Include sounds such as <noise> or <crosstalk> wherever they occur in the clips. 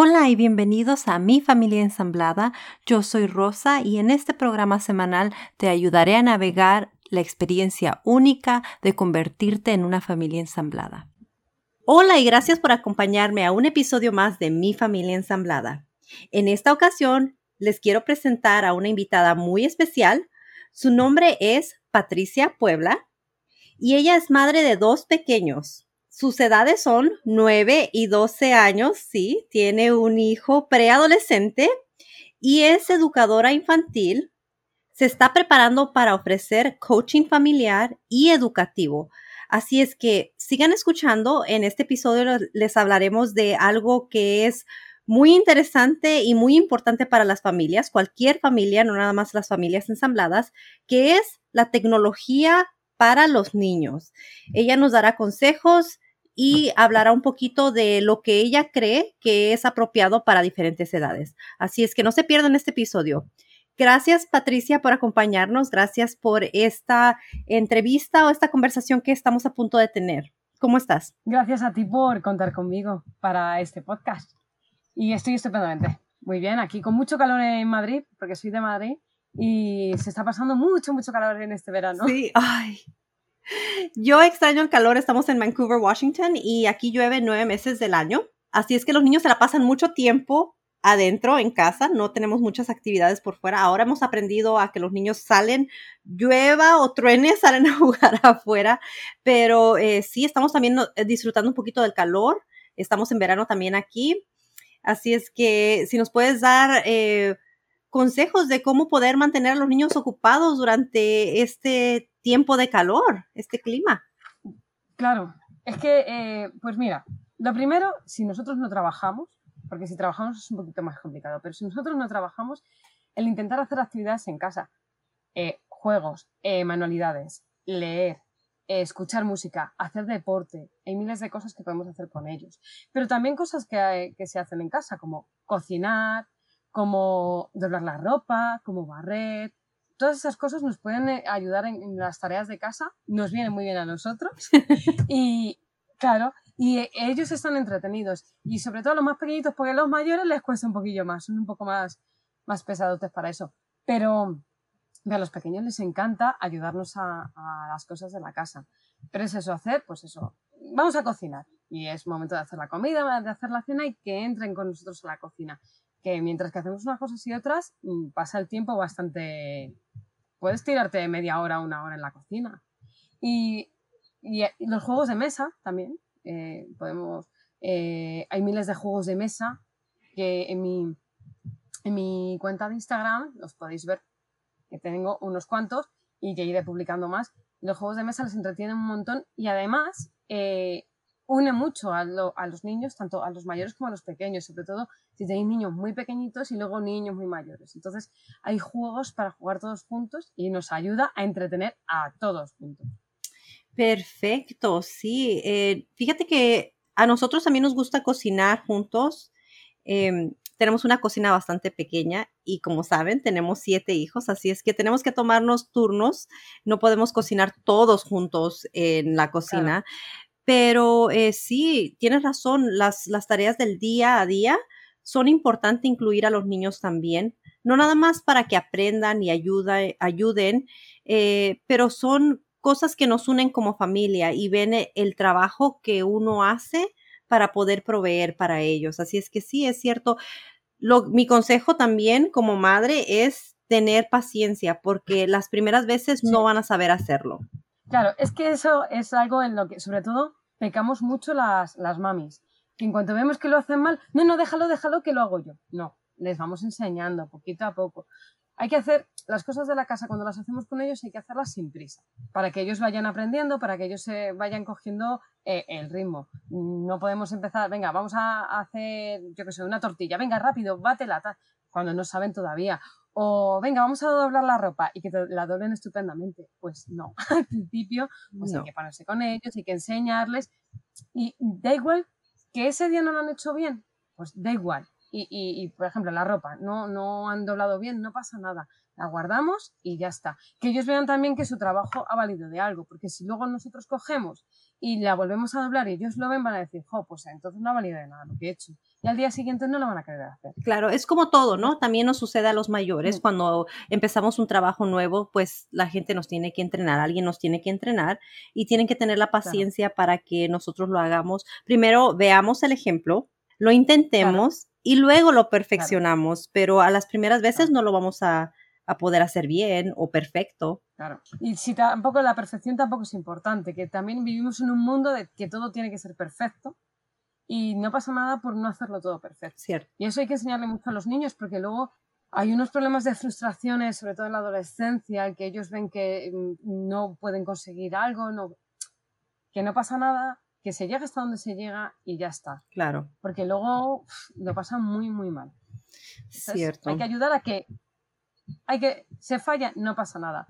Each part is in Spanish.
Hola y bienvenidos a Mi Familia Ensamblada. Yo soy Rosa y en este programa semanal te ayudaré a navegar la experiencia única de convertirte en una familia ensamblada. Hola y gracias por acompañarme a un episodio más de Mi Familia Ensamblada. En esta ocasión les quiero presentar a una invitada muy especial. Su nombre es Patricia Puebla y ella es madre de dos pequeños, sus edades son 9 y 12 años, sí, tiene un hijo preadolescente y es educadora infantil. Se está preparando para ofrecer coaching familiar y educativo. Así es que sigan escuchando. En este episodio les hablaremos de algo que es muy interesante y muy importante para las familias, cualquier familia, no nada más las familias ensambladas, que es la tecnología para los niños. Ella nos dará consejos, y hablará un poquito de lo que ella cree que es apropiado para diferentes edades. Así es que no se pierdan este episodio. Gracias, Patricia, por acompañarnos. Gracias por esta entrevista o esta conversación que estamos a punto de tener. ¿Cómo estás? Gracias a ti por contar conmigo para este podcast. Y estoy estupendamente. Muy bien, aquí con mucho calor en Madrid, porque soy de Madrid, y se está pasando mucho, mucho calor en este verano. Sí, ay, yo extraño el calor, estamos en Vancouver, Washington, y aquí llueve nueve meses del año. Así es que los niños se la pasan mucho tiempo adentro, en casa, no tenemos muchas actividades por fuera. Ahora hemos aprendido a que los niños salen, llueva o truene, <laughs> salen a jugar afuera, pero eh, sí, estamos también eh, disfrutando un poquito del calor. Estamos en verano también aquí. Así es que si nos puedes dar eh, consejos de cómo poder mantener a los niños ocupados durante este tiempo de calor, este clima. Claro, es que, eh, pues mira, lo primero, si nosotros no trabajamos, porque si trabajamos es un poquito más complicado, pero si nosotros no trabajamos, el intentar hacer actividades en casa, eh, juegos, eh, manualidades, leer, escuchar música, hacer deporte, hay miles de cosas que podemos hacer con ellos, pero también cosas que, que se hacen en casa, como cocinar, como doblar la ropa, como barrer. Todas esas cosas nos pueden eh, ayudar en, las tareas de casa, nos vienen muy bien a nosotros. <laughs> y claro, y eh, ellos están entretenidos. Y sobre todo los más pequeñitos, porque a los mayores les cuesta un poquillo más, son un poco más, más pesados para eso. Pero a los pequeños les encanta ayudarnos a, a, las cosas de la casa. Pero es eso, hacer, pues eso, vamos a cocinar. Y es momento de hacer la comida, de hacer la cena y que entren con nosotros a la cocina que mientras que hacemos unas cosas y otras, mm, pasa el tiempo bastante... Puedes tirarte media hora, una hora en la cocina. Y, y, los juegos de mesa también. Eh, podemos, eh, hay miles de juegos de mesa que en mi, en mi cuenta de Instagram los podéis ver, que tengo unos cuantos y que iré publicando más. Los juegos de mesa les entretienen un montón y además eh, une mucho a, los niños, tanto a los mayores como a los pequeños, sobre todo si tenéis niños muy pequeñitos y luego niños muy mayores. Entonces hay juegos para jugar todos juntos y nos ayuda a entretener a todos juntos. Perfecto, sí. Eh, fíjate que a nosotros también nos gusta cocinar juntos. Em, tenemos una cocina bastante pequeña y como saben, tenemos siete hijos, así es que tenemos que tomarnos turnos. No podemos cocinar todos juntos en la cocina. Pero eh, sí, tienes razón, las, las tareas del día a día son importantes incluir a los niños también, no nada más para que aprendan y ayuden, eh, pero son cosas que nos unen como familia y ven e, el trabajo que uno hace para poder proveer para ellos. Así es que sí, es cierto. mi consejo también como madre es tener paciencia porque las primeras veces no van a saber hacerlo. Claro, es que eso es algo en lo que, sobre todo, pecamos mucho las, las mamis. Que en cuanto vemos que lo hacen mal, no, no, déjalo, déjalo que lo hago yo. No, les vamos enseñando poquito a poco. Hay que hacer las cosas de la casa cuando las hacemos con ellos, hay que hacerlas sin prisa, para que ellos vayan aprendiendo, para que ellos se vayan cogiendo eh, el ritmo. No podemos empezar, venga, vamos a hacer, yo qué sé, una tortilla, venga, rápido, bátela, cuando no saben todavía. O venga, vamos a doblar la ropa y que la doblen estupendamente. Pues no, <laughs> al principio pues hay que ponerse con ellos, hay que enseñarles. Y da igual que ese día no lo han hecho bien, pues da igual. Y, y, por ejemplo, la ropa, no, no han doblado bien, no pasa nada. la guardamos y ya está. Que ellos vean también que su trabajo ha valido de algo, porque si luego nosotros cogemos y la volvemos a doblar y ellos lo ven, van a decir, jo, pues entonces no ha valido de nada lo que he hecho. Y al día siguiente no lo van a querer hacer. Claro, es como todo, ¿no? También nos sucede a los mayores. Cuando empezamos un trabajo nuevo, pues la gente nos tiene que entrenar, alguien nos tiene que entrenar y tienen que tener la paciencia para que nosotros lo hagamos. Primero, veamos el ejemplo, lo intentemos y luego lo perfeccionamos, pero a las primeras veces no lo vamos a, a poder hacer bien o perfecto. Claro. Y si tampoco la perfección tampoco es importante, que también vivimos en un mundo de que todo tiene que ser perfecto y no pasa nada por no hacerlo todo perfecto. Cierto. Y eso hay que enseñarle mucho a los niños porque luego hay unos problemas de frustraciones, sobre todo en la adolescencia, que ellos ven que mm, no pueden conseguir algo, no, que no pasa nada, que se llega hasta donde se llega y ya está. Claro. Porque luego lo pasan muy, muy mal. Cierto. Hay que ayudar a que hay que, se falla, no pasa nada.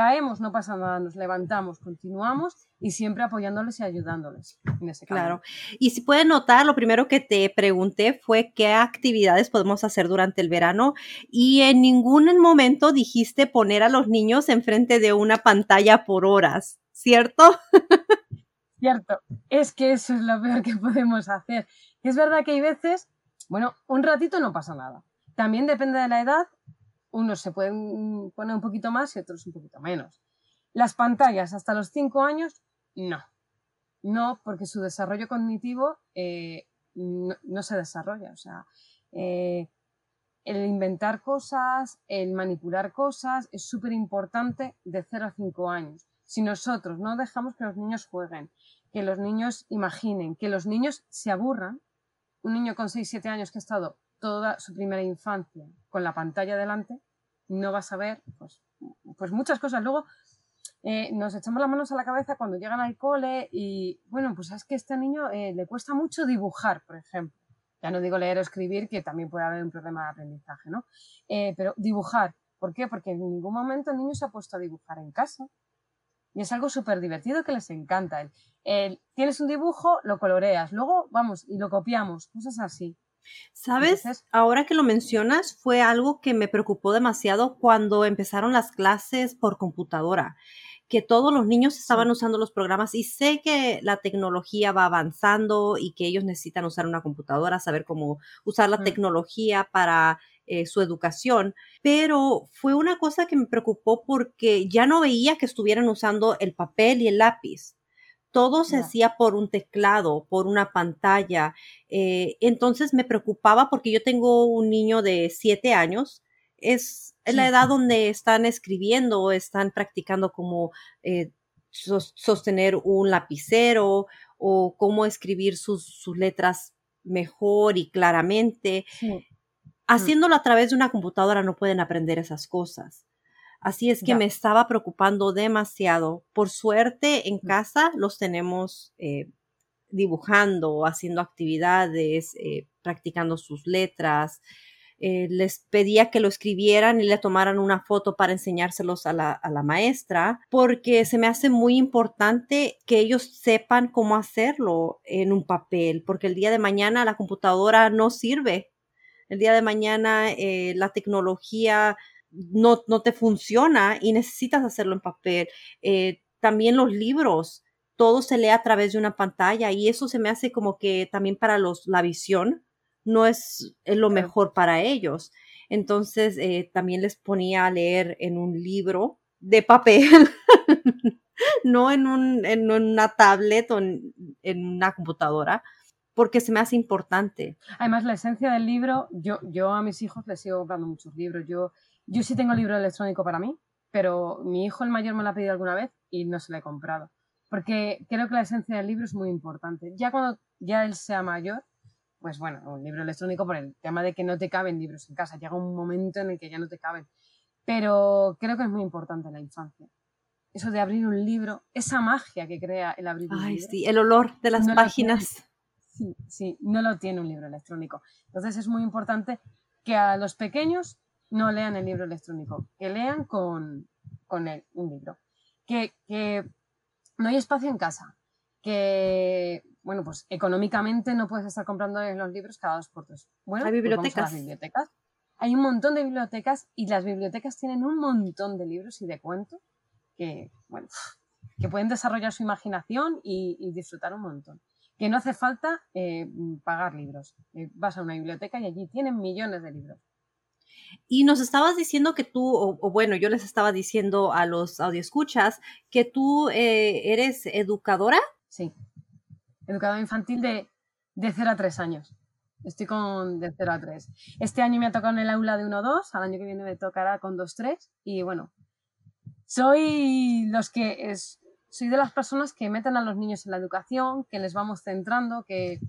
Caemos, no pasa nada, nos levantamos, continuamos y siempre apoyándoles y ayudándoles en ese Claro. Y si pueden notar, lo primero que te pregunté fue qué actividades podemos hacer durante el verano y en ningún momento dijiste poner a los niños enfrente de una pantalla por horas, ¿cierto? Cierto, es que eso es lo peor que podemos hacer. Es verdad que hay veces, bueno, un ratito no pasa nada. También depende de la edad unos se pueden poner un poquito más y otros un poquito menos. Las pantallas hasta los 5 años, no. No, porque su desarrollo cognitivo eh, no, se desarrolla. O sea, eh, el inventar cosas, el manipular cosas es súper importante de 0 a 5 años. Si nosotros no dejamos que los niños jueguen, que los niños imaginen, que los niños se aburran, un niño con 6-7 años que ha estado toda su primera infancia con la pantalla delante, no va a saber pues, pues muchas cosas. Luego eh, nos echamos las manos a la cabeza cuando llegan al cole y, bueno, pues es que a este niño eh, le cuesta mucho dibujar, por ejemplo. Ya no digo leer o escribir, que también puede haber un problema de aprendizaje, ¿no? Eh, pero dibujar. ¿Por qué? Porque en ningún momento el niño se ha puesto a dibujar en casa. Y es algo súper divertido que les encanta. tienes un dibujo, lo coloreas, luego vamos y lo copiamos, cosas así. ¿Sabes? Ahora que lo mencionas, fue algo que me preocupó demasiado cuando empezaron las clases por computadora, que todos los niños estaban usando los programas y sé que la tecnología va avanzando y que ellos necesitan usar una computadora, saber cómo usar la tecnología para eh, su educación, pero fue una cosa que me preocupó porque ya no veía que estuvieran usando el papel y el lápiz todo se hacía por un teclado, por una pantalla. Eh, entonces me preocupaba porque yo tengo un niño de siete años. Es la edad donde están escribiendo, están practicando cómo eh, sostener un lapicero o cómo escribir sus, letras mejor y claramente. Mm. Haciéndolo a través de una computadora no pueden aprender esas cosas. Así es que me estaba preocupando demasiado. Por suerte en casa los tenemos eh, dibujando, haciendo actividades, eh, practicando sus letras. Eh, les pedía que lo escribieran y le tomaran una foto para enseñárselos a la, a la, maestra, porque se me hace muy importante que ellos sepan cómo hacerlo en un papel, porque el día de mañana la computadora no sirve. El día de mañana la tecnología no, no te funciona y necesitas hacerlo en papel. Eh, también los libros, todo se lee a través de una pantalla y eso se me hace como que también para los, la visión no es, lo mejor para ellos. Entonces eh, también les ponía a leer en un libro de papel, <laughs> no en, un, en una tablet o en, en, una computadora, porque se me hace importante. Además, la esencia del libro, yo, yo a mis hijos les sigo comprando muchos libros. Yo yo sí tengo libro electrónico para mí, pero mi hijo el mayor me lo ha pedido alguna vez y no se lo he comprado. Porque creo que la esencia del libro es muy importante. Ya cuando ya él sea mayor, pues bueno, un libro electrónico por el tema de que no te caben libros en casa. Llega un momento en el que ya no te caben. Pero creo que es muy importante en la infancia. Eso de abrir un libro, esa magia que crea el abrir un Ay, libro. sí, el olor de las páginas. Sí, sí, no lo tiene un libro electrónico. Entonces es muy importante que a los pequeños no lean el libro electrónico, que lean con, con un libro. Que, no hay espacio en casa, que, bueno, pues económicamente no puedes estar comprando los libros cada dos por tres. Bueno, hay pues bibliotecas. bibliotecas. hay un montón de bibliotecas y las bibliotecas tienen un montón de libros y de cuentos que, bueno, que pueden desarrollar su imaginación y, disfrutar un montón. Que no hace falta eh, pagar libros. Eh, vas a una biblioteca y allí tienen millones de libros. Y nos estabas diciendo que tú, o, bueno, yo les estaba diciendo a los audioscuchas que tú eh, eres educadora. Sí, educadora infantil de, de 0 a 3 años. Estoy con de 0 a 3. Este año me ha tocado en el aula de 1 a 2, al año que viene me tocará con 2 3 y bueno, soy los que es, soy de las personas que meten a los niños en la educación, que les vamos centrando, que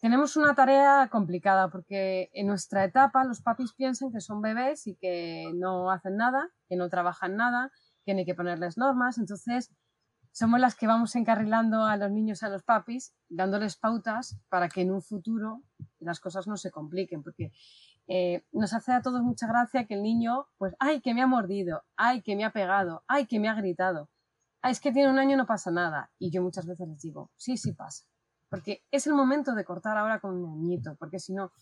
tenemos una tarea complicada porque en nuestra etapa los papis piensan que son bebés y que no hacen nada, que no trabajan nada, que no hay que ponerles normas, entonces somos las que vamos encarrilando a los niños, a los papis, dándoles pautas para que en un futuro las cosas no se compliquen, porque eh, nos hace a todos mucha gracia que el niño, pues, ay, que me ha mordido, ay, que me ha pegado, ay, que me ha gritado, ay, es que tiene un año no pasa nada. Y yo muchas veces les digo, sí, sí pasa, porque es el momento de cortar ahora con un añito, porque si no,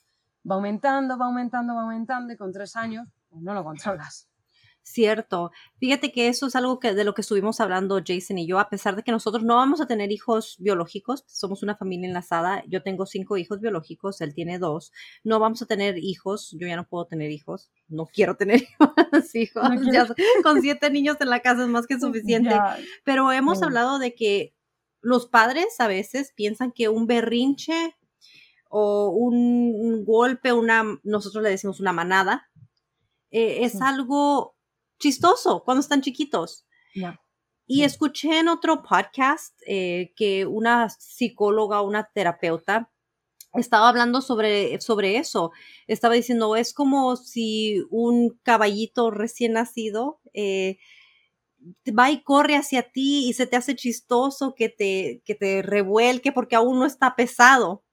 va aumentando, va aumentando, va aumentando y con tres años pues no lo controlas. Cierto. Fíjate que eso es algo que de lo que estuvimos hablando Jason y yo, a pesar de que nosotros no vamos a tener hijos biológicos, somos una familia enlazada, yo tengo cinco hijos biológicos, él tiene dos, no vamos a tener hijos, yo ya no puedo tener hijos, no quiero tener <laughs> hijos, con siete niños en la casa es más que <laughs> suficiente, pero hemos hablado de que los padres a veces piensan que un berrinche o un golpe, una, nosotros le decimos una manada, eh, es algo chistoso cuando están chiquitos. Y escuché en otro podcast eh, que una psicóloga, una terapeuta, estaba hablando sobre, sobre eso. Estaba diciendo, es como si un caballito recién nacido eh, va y corre hacia ti y se te hace chistoso que te, que te revuelque porque aún no está pesado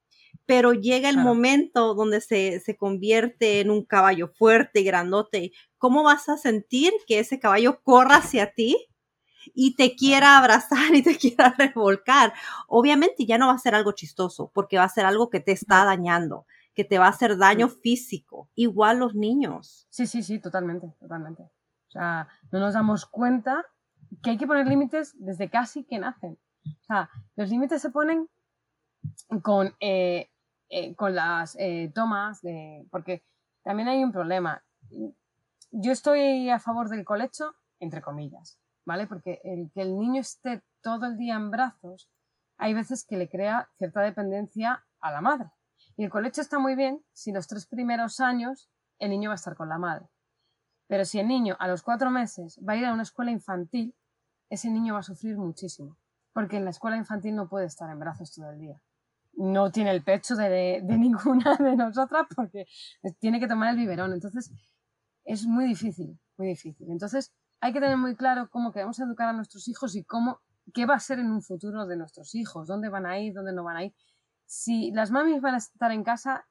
pero llega el momento donde se, se, convierte en un caballo fuerte y grandote. ¿Cómo vas a sentir que ese caballo corra hacia ti y te quiera abrazar y te <laughs> quiera revolcar? Obviamente ya no va a ser algo chistoso, porque va a ser algo que te está dañando, que te va a hacer daño físico. Igual los niños. Sí, sí, sí, totalmente, totalmente. Sea, no nos damos cuenta que hay que poner límites desde casi que nacen. O sea, los límites se ponen con eh, eh, con las eh, tomas, porque también hay un problema. Yo estoy a favor del colecho, entre comillas, ¿vale? Porque el que el niño esté todo el día en brazos, hay veces que le crea cierta dependencia a la madre. Y el colecho está muy bien si los tres primeros años el niño va a estar con la madre. Pero si el niño a los cuatro meses va a ir a una escuela infantil, ese niño va a sufrir muchísimo. Porque en la escuela infantil no puede estar en brazos todo el día no tiene el pecho de, <laughs> ninguna de nosotras porque tiene que tomar el biberón. Entonces, es muy difícil, muy difícil. Entonces, hay que tener muy claro cómo queremos educar a nuestros hijos y cómo, qué va a ser en un futuro de nuestros hijos, dónde van a ir, dónde no van a ir. Si las mamis van a estar en casa,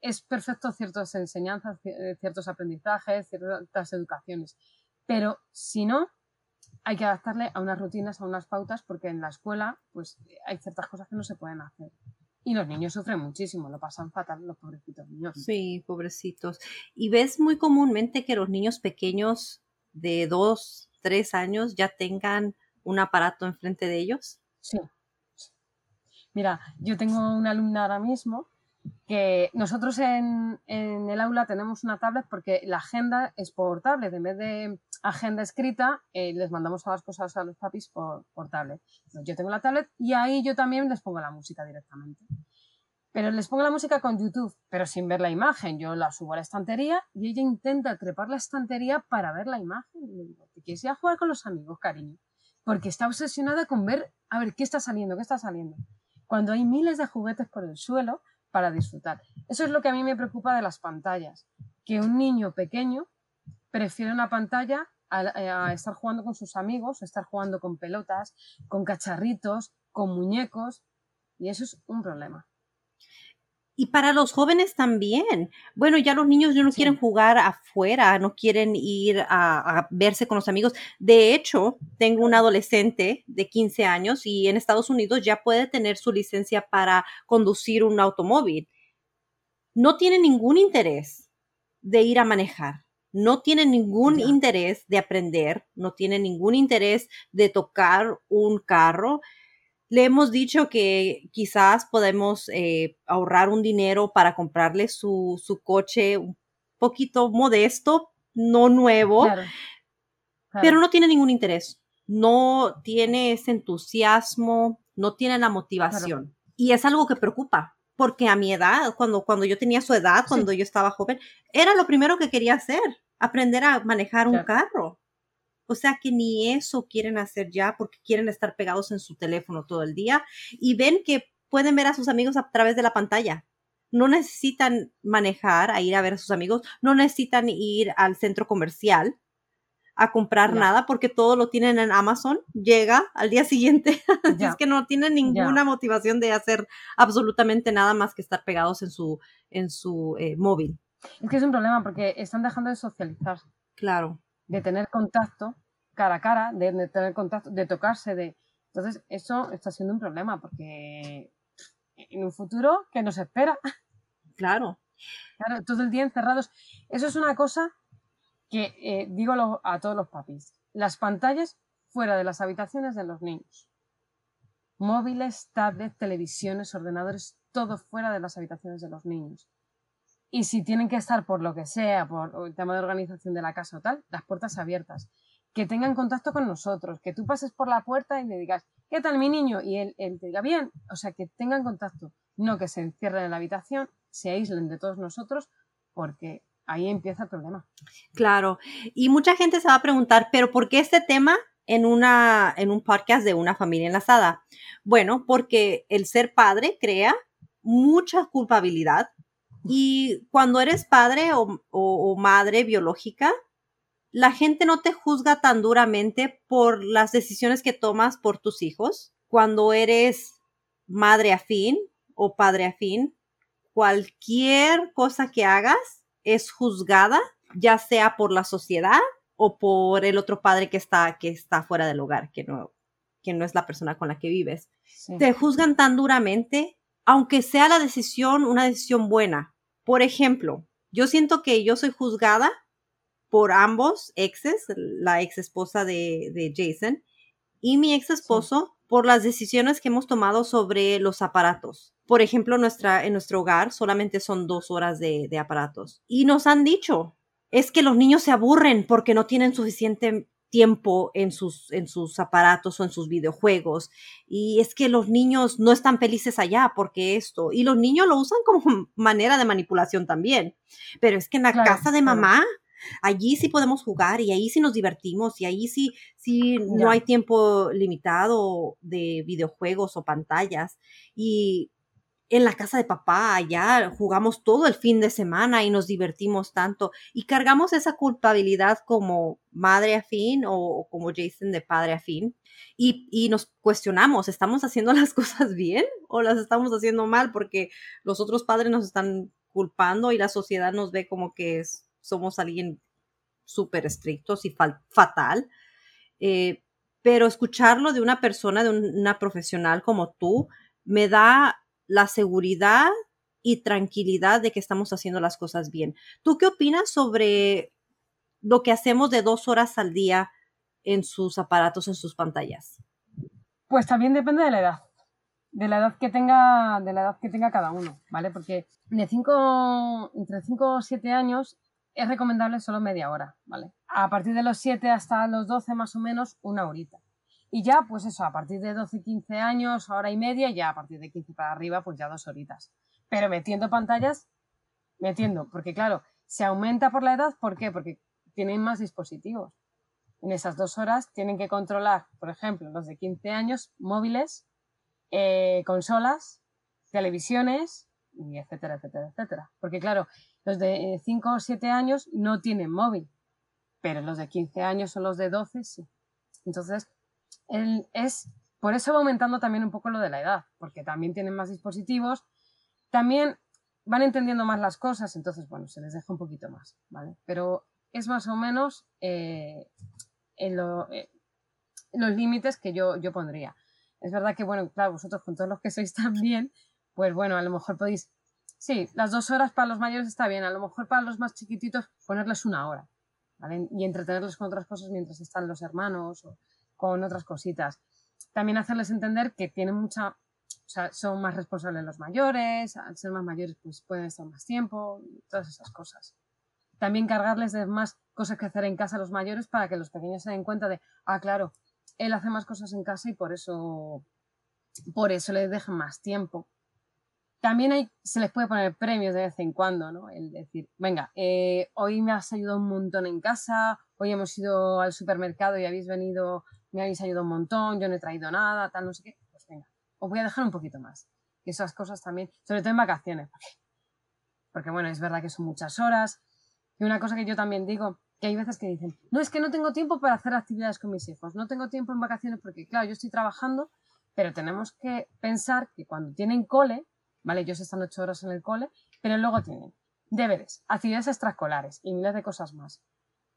es perfecto ciertas enseñanzas, eh, ciertos aprendizajes, ciertas educaciones. Pero si no, hay que adaptarle a unas rutinas, a unas pautas, porque en la escuela, pues hay ciertas cosas que no se pueden hacer. Y los niños sufren muchísimo, lo pasan fatal los pobrecitos niños. Sí, pobrecitos. Y ves muy comúnmente que los niños pequeños de dos, tres años ya tengan un aparato enfrente de ellos. Sí. Mira, yo tengo una alumna ahora mismo que nosotros en, el aula tenemos una tablet porque la agenda es por tablet. En vez de agenda escrita, eh, les mandamos todas las cosas a los papis por, por tablet. yo tengo la tablet y ahí yo también les pongo la música directamente. Pero les pongo la música con YouTube, pero sin ver la imagen. Yo la subo a la estantería y ella intenta trepar la estantería para ver la imagen. Y le digo, ¿te quieres ir a jugar con los amigos, cariño? Porque está obsesionada con ver, a ver, ¿qué está saliendo? ¿Qué está saliendo? Cuando hay miles de juguetes por el suelo, para disfrutar. Eso es lo que a mí me preocupa de las pantallas, que un niño pequeño prefiere una pantalla a, estar jugando con sus amigos, a estar jugando con pelotas, con cacharritos, con muñecos, y eso es un problema. Y para los jóvenes también. Bueno, ya los niños ya no quieren jugar afuera, no quieren ir a, verse con los amigos. De hecho, tengo un adolescente de 15 años y en Estados Unidos ya puede tener su licencia para conducir un automóvil. No tiene ningún interés de ir a manejar. No tienen ningún interés de aprender, no tienen ningún interés de tocar un carro. Le hemos dicho que quizás podemos eh, ahorrar un dinero para comprarle su, su, coche un poquito modesto, no nuevo, pero no tiene ningún interés. No tiene ese entusiasmo, no tiene la motivación. Y es algo que preocupa, porque a mi edad, cuando, cuando yo tenía su edad, cuando yo estaba joven, era lo primero que quería hacer, aprender a manejar un carro. O sea que ni eso quieren hacer ya porque quieren estar pegados en su teléfono todo el día y ven que pueden ver a sus amigos a través de la pantalla. No necesitan manejar a ir a ver a sus amigos, no necesitan ir al centro comercial a comprar nada porque todo lo tienen en Amazon, llega al día siguiente. <laughs> es que no tienen ninguna motivación de hacer absolutamente nada más que estar pegados en su, en su eh, móvil. Es que es un problema porque están dejando de socializar. Claro. De tener contacto cara a cara, de, tener contacto, de tocarse, de... Entonces, eso está siendo un problema porque en un futuro que nos espera. Claro. Claro, todo el día encerrados. Eso es una cosa que eh, digo a todos los papis, las pantallas fuera de las habitaciones de los niños. Móviles, tablets, televisiones, ordenadores, todo fuera de las habitaciones de los niños. Y si tienen que estar por lo que sea, por el tema de organización de la casa o tal, las puertas abiertas. Que tengan contacto con nosotros, que tú pases por la puerta y le digas, ¿qué tal mi niño? Y él, te diga, bien. O sea, que tengan contacto, no que se encierren en la habitación, se aíslen de todos nosotros, porque ahí empieza el problema. Claro, y mucha gente se va a preguntar, pero ¿por qué este tema en, una, en un podcast de una familia enlazada? Bueno, porque el ser padre crea mucha culpabilidad y cuando eres padre o, o madre biológica, la gente no te juzga tan duramente por las decisiones que tomas por tus hijos. Cuando eres madre afín o padre afín, cualquier cosa que hagas es juzgada, ya sea por la sociedad o por el otro padre que está, que está fuera del hogar, que no, que no es la persona con la que vives. Te juzgan tan duramente, aunque sea la decisión una decisión buena. Por ejemplo, yo siento que yo soy juzgada por ambos exes, la ex esposa de, de Jason y mi ex esposo, por las decisiones que hemos tomado sobre los aparatos. Por ejemplo, nuestra, en nuestro hogar solamente son dos horas de, aparatos. Y nos han dicho, es que los niños se aburren porque no tienen suficiente tiempo en sus, en sus aparatos o en sus videojuegos. Y es que los niños no están felices allá porque esto. Y los niños lo usan como <laughs> manera de manipulación también. Pero es que en la casa de mamá, allí sí podemos jugar y ahí sí nos divertimos y ahí sí, sí no hay tiempo limitado de videojuegos o pantallas. Y en la casa de papá, allá jugamos todo el fin de semana y nos divertimos tanto y cargamos esa culpabilidad como madre afín o, como Jason de padre afín y, y, nos cuestionamos, ¿estamos haciendo <laughs> las cosas bien o las estamos haciendo mal? Porque los otros padres nos están culpando y la sociedad nos ve como que somos alguien súper estrictos y fatal. Eh, pero escucharlo de una persona, de una profesional como tú, me da la seguridad y tranquilidad de que estamos haciendo las cosas bien. ¿Tú qué opinas sobre lo que hacemos de dos horas al día en sus aparatos, en sus pantallas? Pues también depende de la edad, de la edad que tenga, de la edad que tenga cada uno, ¿vale? Porque de cinco, entre 5 o 7 años es recomendable solo media hora, ¿vale? A partir de los 7 hasta los 12 más o menos, una horita. Y ya, pues eso, a partir de 12, 15 años, hora y media, ya a partir de 15 para arriba, pues ya dos horitas. Pero metiendo pantallas, metiendo, porque claro, se aumenta por la edad, ¿por qué? Porque tienen más dispositivos. En esas dos horas tienen que controlar, por ejemplo, los de 15 años, móviles, eh, consolas, televisiones, etcétera, etcétera, etcétera. Porque claro, los de 5 o 7 años no tienen móvil, pero los de 15 años o los de 12 sí. Entonces, es, por eso va aumentando también un poco lo de la edad, porque también tienen más dispositivos, también van entendiendo más las cosas, entonces, bueno, se les deja un poquito más, ¿vale? Pero es más o menos eh, en eh, los límites que yo, yo pondría. Es verdad que, bueno, claro, vosotros con todos los que sois <laughs> tan bien, pues bueno, a lo mejor podéis sí, las dos horas para los mayores está bien. A lo mejor para los más chiquititos ponerles una hora, ¿vale? Y entretenerles con otras cosas mientras están los hermanos con otras cositas. También hacerles entender que tienen mucha, o sea, son más responsables los mayores, al ser más mayores pues pueden estar más tiempo, todas esas cosas. También cargarles de más cosas que hacer en casa a los mayores para que los pequeños se den cuenta de, ah, claro, él hace más cosas en casa y por eso, por eso le dejan más tiempo. También hay, se les puede poner premios de vez en cuando, ¿no? El decir, venga, eh, hoy me has ayudado un montón en casa, hoy hemos ido al supermercado y habéis venido, me habéis ayudado un montón, yo no he traído nada, tal, no sé qué. Pues venga, os voy a dejar un poquito más. Y esas cosas también, sobre todo en vacaciones, porque, porque bueno, es verdad que son muchas horas. Y una cosa que yo también digo, que hay veces que dicen, no, es que no tengo tiempo para hacer actividades con mis hijos, no tengo tiempo en vacaciones porque, claro, yo estoy trabajando, pero tenemos que pensar que cuando tienen cole, ¿vale? Ellos están ocho horas en el cole, pero luego tienen deberes, actividades extraescolares y miles de cosas más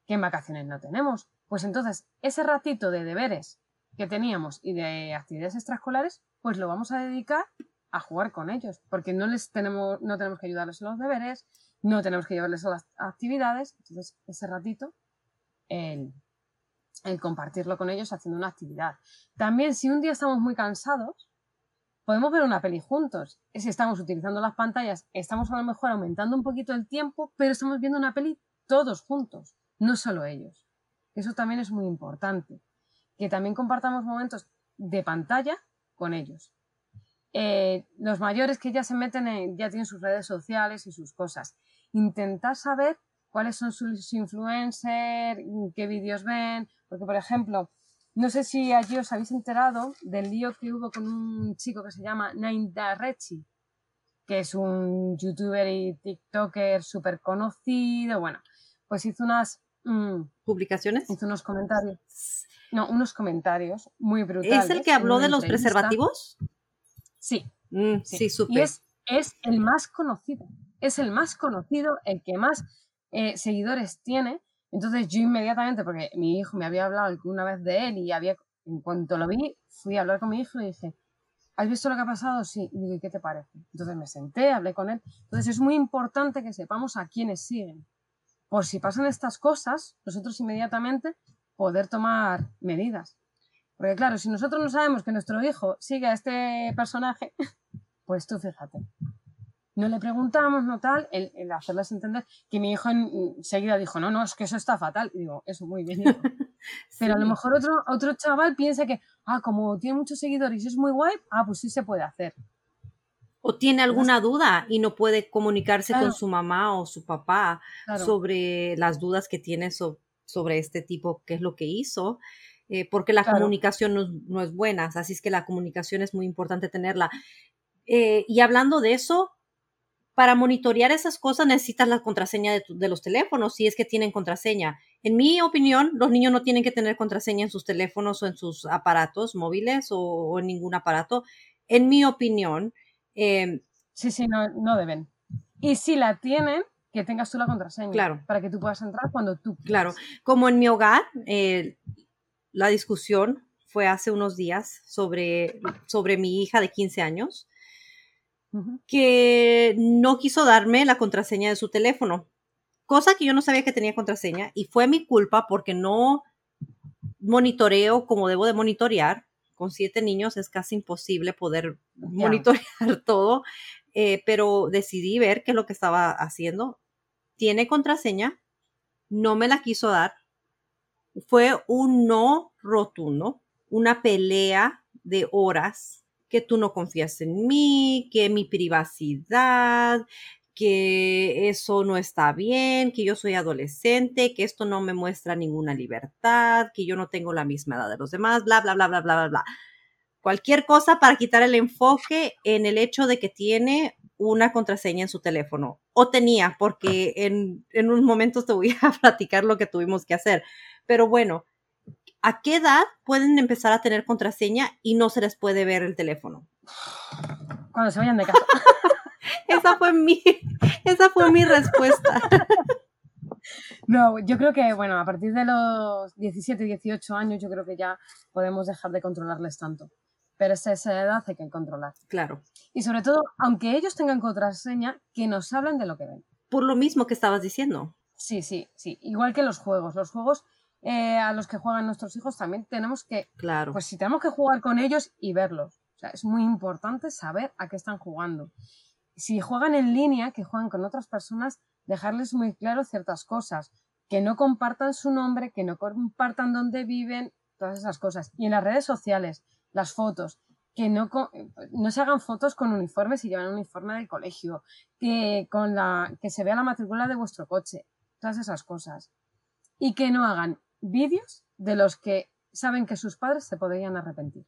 que en vacaciones no tenemos. Pues entonces, ese ratito de deberes que teníamos y de actividades extraescolares, pues lo vamos a dedicar a jugar con ellos, porque no les tenemos, no tenemos que ayudarles en los deberes, no tenemos que llevarles a las actividades, entonces ese ratito, el, el compartirlo con ellos haciendo una actividad. También si un día estamos muy cansados, podemos ver una peli juntos. Si estamos utilizando las pantallas, estamos a lo mejor aumentando un poquito el tiempo, pero estamos viendo una peli todos juntos, no solo ellos. Eso también es muy importante. Que también compartamos momentos de pantalla con ellos. Eh, los mayores que ya se meten en, ya tienen sus redes sociales y sus cosas. Intentar saber cuáles son sus influencers, qué vídeos ven, porque por ejemplo, no sé si allí os habéis enterado del lío que hubo con un chico que se llama Nainda Rechi, que es un youtuber y tiktoker súper conocido. Bueno, pues hizo unas... Mm, ¿Publicaciones? Hizo unos comentarios. No, unos comentarios muy brutales. ¿Es el que habló de los preservativos? Sí. Mm, sí, Y es, es, el más conocido. Es el más conocido, el que más eh, seguidores tiene entonces yo inmediatamente, porque mi hijo me había hablado alguna vez de él y había, en cuanto lo vi, fui a hablar con mi hijo y dije, ¿has visto lo que ha pasado? Sí. Y digo, ¿y qué te parece? Entonces me senté, hablé con él. Entonces es muy importante que sepamos a quiénes siguen. Por si pasan estas cosas, nosotros inmediatamente poder tomar medidas. Porque claro, si nosotros no sabemos que nuestro hijo sigue a este personaje, <laughs> pues tú fíjate no le preguntamos, no tal, el, hacerles entender que mi hijo enseguida dijo, no, no, es que eso está fatal. Y digo, eso muy bien. <laughs> Pero a lo mejor otro, otro chaval piensa que, ah, como tiene muchos seguidores y es muy guay, ah, pues sí se puede hacer. O tiene alguna duda y no puede comunicarse con su mamá o su papá sobre las dudas que tiene sobre este tipo, qué es lo que hizo. Eh, porque la comunicación no, es buena, así es que la comunicación es muy importante tenerla. Eh, y hablando de eso, para monitorear esas cosas necesitas la contraseña de, los teléfonos, si es que tienen contraseña. En mi opinión, los niños no tienen que tener contraseña en sus teléfonos o en sus aparatos móviles o, en ningún aparato. En mi opinión. Em, sí, sí, no, no, deben. Y si la tienen, que tengas tú la contraseña. Claro. Para que tú puedas entrar cuando tú quieras. Claro. Como en mi hogar, eh, la discusión fue hace unos días sobre, sobre mi hija de 15 años que no quiso darme la contraseña de su teléfono, cosa que yo no sabía que tenía contraseña y fue mi culpa porque no monitoreo como debo de monitorear. Con siete niños es casi imposible poder monitorear <laughs> todo, eh, pero decidí ver qué es lo que estaba haciendo. Tiene contraseña, no me la quiso dar. Fue un no rotundo, una pelea de horas que tú no confías en mí, que mi privacidad, que eso no está bien, que yo soy adolescente, que esto no me muestra ninguna libertad, que yo no tengo la misma edad de los demás, bla, bla, bla, bla, bla, bla, bla. Cualquier cosa para quitar el enfoque en el hecho de que tiene una contraseña en su teléfono. O tenía, porque en, en un momento te voy <laughs> a platicar lo que tuvimos que hacer. Pero bueno, ¿a qué edad pueden empezar a tener contraseña y no se les puede ver el teléfono? Cuando se vayan de casa. <laughs> esa fue mi, esa fue mi respuesta. No, yo creo que, bueno, a partir de los 17, 18 años, yo creo que ya podemos dejar de controlarles tanto. pero esa, esa edad hay que controlar. Claro. Y sobre todo, aunque ellos tengan contraseña, que nos hablen de lo que ven. Por lo mismo que estabas diciendo. Sí, sí, sí. Igual que los juegos. Los juegos eh, a los que juegan nuestros hijos también tenemos que, Claro. pues si tenemos que jugar con ellos y verlos. O sea, es muy importante saber a qué están jugando. Si juegan en línea, que juegan con otras personas, dejarles muy claro ciertas cosas. Que no compartan su nombre, que no compartan dónde viven, todas esas cosas. Y en las redes sociales, las fotos, que no, no se hagan fotos con uniformes y llevan un uniforme del colegio, que, con la, que se vea la matrícula de vuestro coche, todas esas cosas. Y que no hagan vídeos de los que saben que sus padres se podrían arrepentir.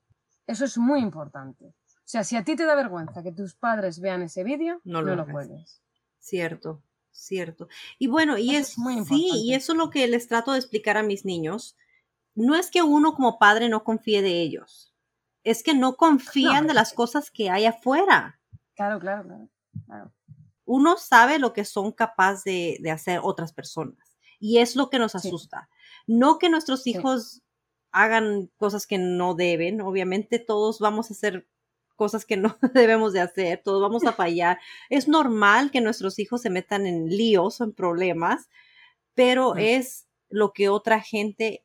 Eso es muy importante. O sea, si a ti te da vergüenza que tus padres vean ese vídeo, No no lo lo, hagas. cuelgues. Cierto, cierto. Y bueno, y Eso es, es muy sí, y eso es lo que les trato de explicar a mis niños. No es que uno como padre no confíe de ellos, es que no confían No, de las cosas que hay afuera. Claro, claro, claro. claro. Uno sabe lo que son capaces de, de hacer otras personas y es lo que nos Sí. asusta. No que nuestros Sí. hijos hagan cosas que no deben, obviamente todos vamos a hacer cosas que no <laughs> debemos de hacer, todos vamos a fallar. Es normal que nuestros hijos se metan en líos o en problemas, pero Mm. es lo que otra gente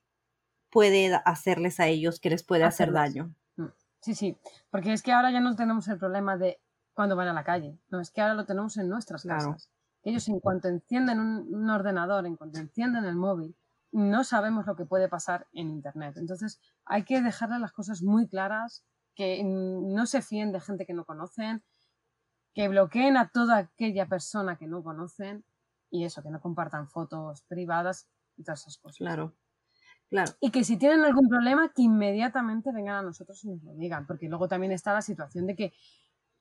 puede hacerles a ellos que les puede hacer daño. Sí, sí. Porque es que ahora ya no tenemos el problema de cuando van a la calle. No, es que ahora lo tenemos en nuestras Claro. casas. Ellos en cuanto encienden un, un ordenador, en cuanto encienden el móvil, no sabemos lo que puede pasar en Internet. Entonces hay que dejarle las cosas muy claras, que no se fíen de gente que no conocen, que bloqueen a toda aquella persona que no conocen y eso, que no compartan fotos privadas y todas esas cosas. Claro, claro. Y que si tienen algún problema, que inmediatamente vengan a nosotros y nos lo digan, porque luego también está la situación de que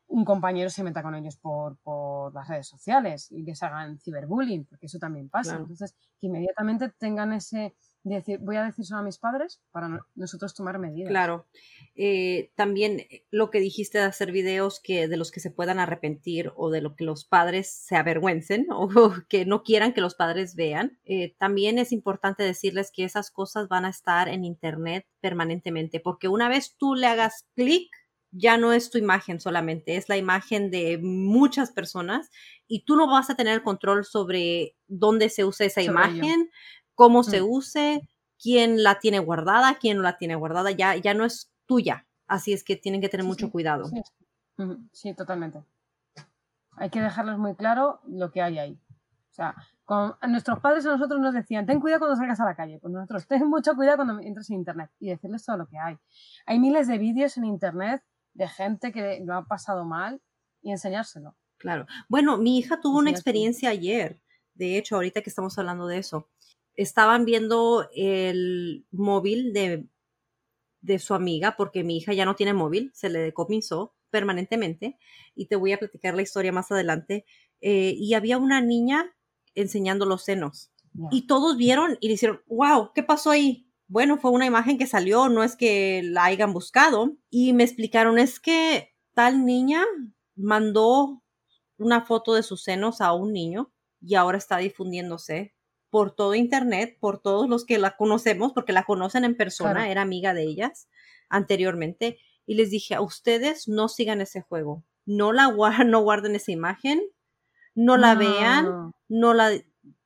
un compañero se meta con ellos por, por las redes sociales y les hagan ciberbullying, porque eso también pasa. Claro. Entonces, que inmediatamente tengan ese decir, voy a decírselo a mis padres para no- nosotros tomar medidas. Claro. Eh, también eh, lo que dijiste de hacer videos que de los que se puedan arrepentir o de lo que los padres se avergüencen <laughs> o que no quieran que los padres vean. eh, también es importante decirles que esas cosas van a estar en internet permanentemente porque una vez tú le hagas clic ya no es tu imagen solamente, es la imagen de muchas personas y tú no vas a tener control sobre dónde se usa esa Sobre imagen, cómo se Mm. use, quién la tiene guardada, quién no la tiene guardada, ya, ya no es tuya. Así es que tienen que tener Sí, mucho sí, cuidado. Sí, sí, totalmente. Hay que dejarles muy claro lo que hay ahí. O sea, con, a nuestros padres a nosotros nos decían, ten cuidado cuando salgas a la calle. Pues nosotros, ten mucho cuidado cuando entres en Internet y decirles todo lo que hay. Hay miles de vídeos en Internet de gente que lo ha pasado mal y enseñárselo. Claro. Bueno, mi hija tuvo una experiencia ayer. De hecho, ahorita que estamos hablando de eso, estaban viendo el móvil de, de su amiga, porque mi hija ya no tiene móvil, se le decomisó permanentemente, y te voy a platicar la historia más adelante. Eh, y había una niña enseñando los senos. Y todos vieron y le hicieron, wow, ¿qué pasó ahí? Bueno, fue una imagen que salió, no es que la hayan buscado. Y me explicaron, es que tal niña mandó una foto de sus senos a un niño y ahora está difundiéndose por todo internet, por todos los que la conocemos, porque la conocen en persona, Claro. era amiga de ellas anteriormente. Y les dije, a ustedes no sigan ese juego, no la guar- <laughs> no guarden esa imagen, no la No, vean, no. no la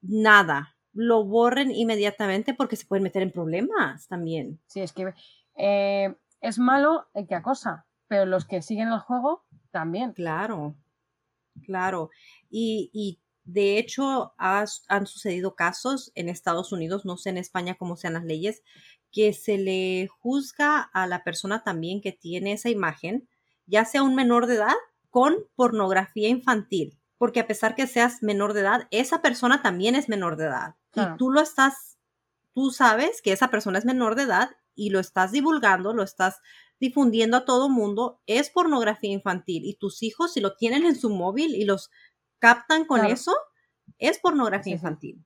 nada, lo borren inmediatamente porque se pueden meter en problemas también. Sí, es que eh, es malo el que acosa, pero los que siguen el juego también. Claro, claro. Y, y de hecho han sucedido casos en Estados Unidos, no sé en España cómo sean las leyes, que se le juzga a la persona también que tiene esa imagen, ya sea un menor de edad, con pornografía infantil. Porque a pesar que seas menor de edad, esa persona también es menor de edad. Claro. Y tú lo estás, tú sabes que esa persona es menor de edad y lo estás divulgando, lo estás difundiendo a todo mundo, es pornografía infantil. Y tus hijos, si lo tienen en su móvil y los captan con Claro. eso, es pornografía Sí, infantil.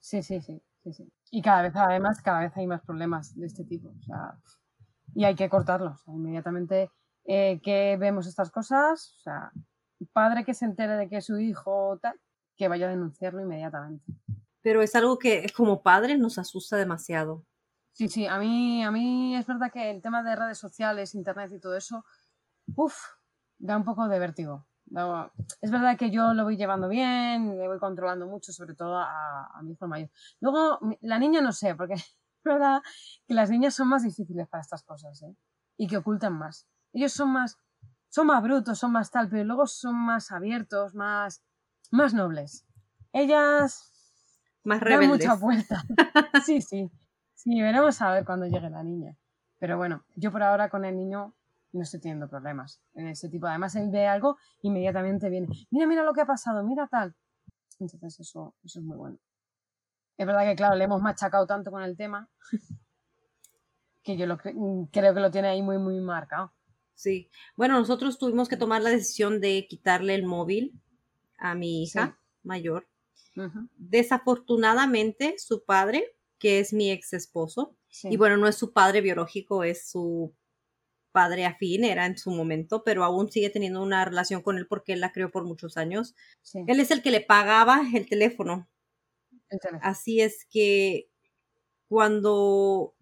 Sí, sí, sí, sí, sí. Y cada vez, además, cada vez hay más problemas de este tipo. O sea, y hay que cortarlos. O sea, inmediatamente eh, que vemos estas cosas, o sea, padre que se entere de que su hijo tal, que vaya a denunciarlo inmediatamente. Pero es algo que como padres nos asusta demasiado. Sí, sí, a mí, a mí es verdad que el tema de redes sociales, internet y todo eso, uff, da un poco de vértigo. Es verdad que yo lo voy llevando bien, me voy controlando mucho, sobre todo a, mi hijo mayor. Luego, la niña no sé, porque <laughs> es verdad que las niñas son más difíciles para estas cosas, ¿eh? Y que ocultan más. Ellos son más, son más brutos, son más tal, pero luego son más abiertos, más, más nobles. Ellas más rebeldes. Dan mucha vuelta. <laughs> sí, sí. Sí, veremos a ver cuando llegue la niña. Pero bueno, yo por ahora con el niño no estoy teniendo problemas en ese tipo. Además, él ve algo, inmediatamente viene, mira, mira lo que ha pasado, mira tal. Entonces, eso, eso es muy bueno. Es verdad que, claro, le hemos machacado tanto con el tema <laughs> que yo lo creo que lo tiene ahí muy, muy marcado. Sí. Bueno, nosotros tuvimos que tomar la decisión de quitarle el móvil a mi hija mayor. Desafortunadamente, su padre, que es mi ex esposo, y bueno, no es su padre biológico, es su padre afín, era en su momento, pero aún sigue teniendo una relación con él porque él la creó por muchos años. Él es el que le pagaba el teléfono. Así es que cuando,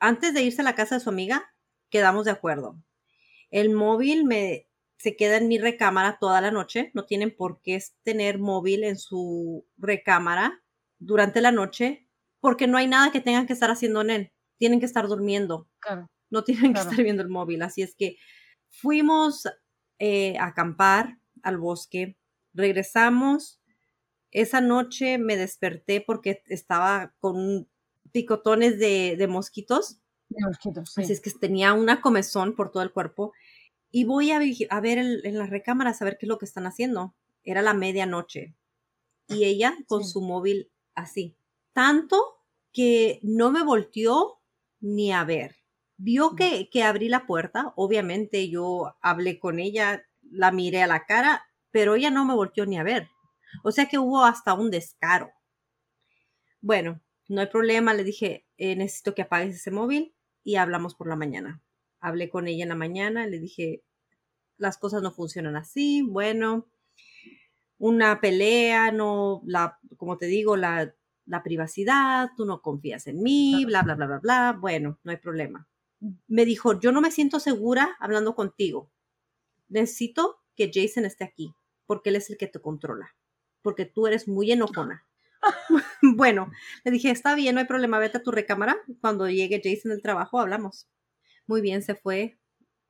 antes de irse a la casa de su amiga, quedamos de acuerdo. El móvil me, se queda en mi recámara toda la noche. No tienen por qué tener móvil en su recámara durante la noche porque no hay nada que tengan que estar haciendo en él. Tienen que estar durmiendo. Claro no tienen que estar viendo el móvil. Así es que fuimos eh, a acampar al bosque, regresamos. Esa noche me desperté porque estaba con picotones de, mosquitos. De mosquitos, sí. Así es que tenía una comezón por todo el cuerpo. Y voy a, a ver en las recámaras a ver qué es lo que están haciendo. Era la medianoche. Y ella con su móvil así. Tanto que no me volteó ni a ver vio que, que abrí la puerta, obviamente yo hablé con ella, la miré a la cara, pero ella no me volteó ni a ver. O sea que hubo hasta un descaro. Bueno, no hay problema, le dije, eh, necesito que apagues ese móvil y hablamos por la mañana. Hablé con ella en la mañana, le dije, las cosas no funcionan así, bueno, una pelea, no, la, como te digo, la, la privacidad, tú no confías en mí, bla, bla, bla, bla, bla, bueno, no hay problema me dijo, yo no me siento segura hablando contigo. Necesito que Jason esté aquí, porque él es el que te controla, porque tú eres muy enojona. <laughs> bueno, le dije, está bien, no hay problema, vete a tu recámara. Cuando llegue Jason del trabajo, hablamos. Muy bien, se fue,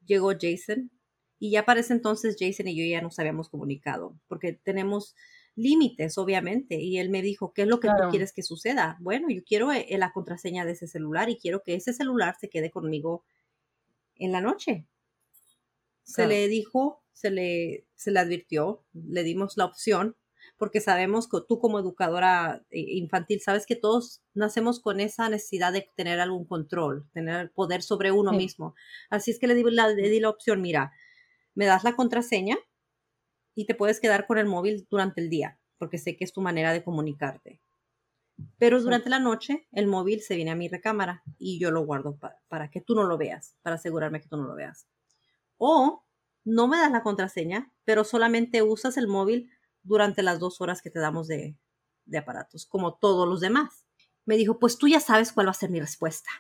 llegó Jason, y ya para ese entonces Jason y yo ya nos habíamos comunicado, porque tenemos límites, obviamente. Y él me dijo, ¿qué es lo que tú quieres que suceda? Bueno, yo quiero eh, la contraseña de ese celular y quiero que ese celular se quede conmigo en la noche. Se le dijo, se le, se le advirtió, le dimos la opción, porque sabemos que tú como educadora eh, infantil sabes que todos nacemos con esa necesidad de tener algún control, tener poder sobre uno mismo. Así es que le di, la, le di la opción, mira, me das la contraseña y te puedes quedar con el móvil durante el día, porque sé que es tu manera de comunicarte. Pero durante la noche el móvil se viene a mi recámara y yo lo guardo para, que tú no lo veas, para asegurarme que tú no lo veas. O no me das la contraseña, pero solamente usas el móvil durante las dos horas que te damos de, de aparatos, como todos los demás. Me dijo, pues tú ya sabes cuál va a ser mi respuesta.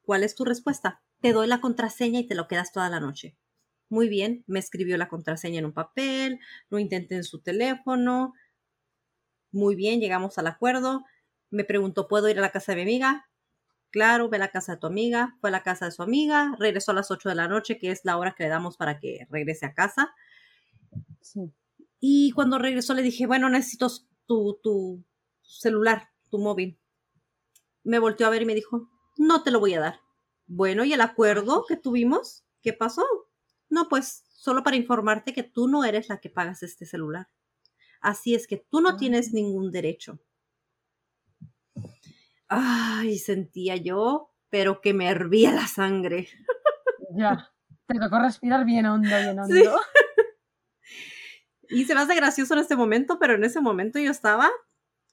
¿Cuál es tu respuesta? Te doy la contraseña y te lo quedas toda la noche. Muy bien, me escribió la contraseña en un papel, lo intenté en su teléfono. Muy bien, llegamos al acuerdo. Me preguntó, ¿puedo ir a la casa de mi amiga? Claro, ve a la casa de tu amiga, fue a la casa de su amiga, regresó a las 8 de la noche, que es la hora que le damos para que regrese a casa. Y cuando regresó le dije, bueno, necesito tu, tu celular, tu móvil. Me volteó a ver y me dijo, no te lo voy a dar. Bueno, ¿y el acuerdo que tuvimos? ¿Qué pasó? No, pues solo para informarte que tú no eres la que pagas este celular. Así es que tú no tienes ah. ningún derecho. Ay, sentía yo, pero que me hervía la sangre. Ya, te tocó respirar bien hondo, bien hondo. <laughs> Y se me hace gracioso en este momento, pero en ese momento yo estaba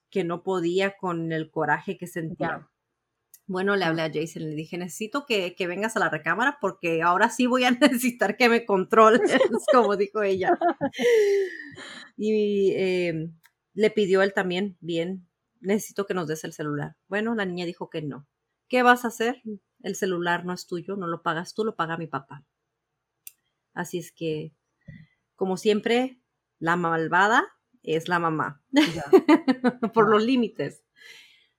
que no podía con el coraje que sentía. <laughs> Bueno, le hablé a Jason, le dije, necesito que, vengas a la recámara porque ahora sí voy a <laughs> necesitar que me controles, <laughs> como dijo ella. Y em, le pidió él también, bien, necesito que nos des el celular. Bueno, la niña dijo que no, ¿qué vas a hacer? El celular no es tuyo, no lo pagas tú, lo paga mi papá. Así es que, como siempre, la malvada es la mamá, por los límites.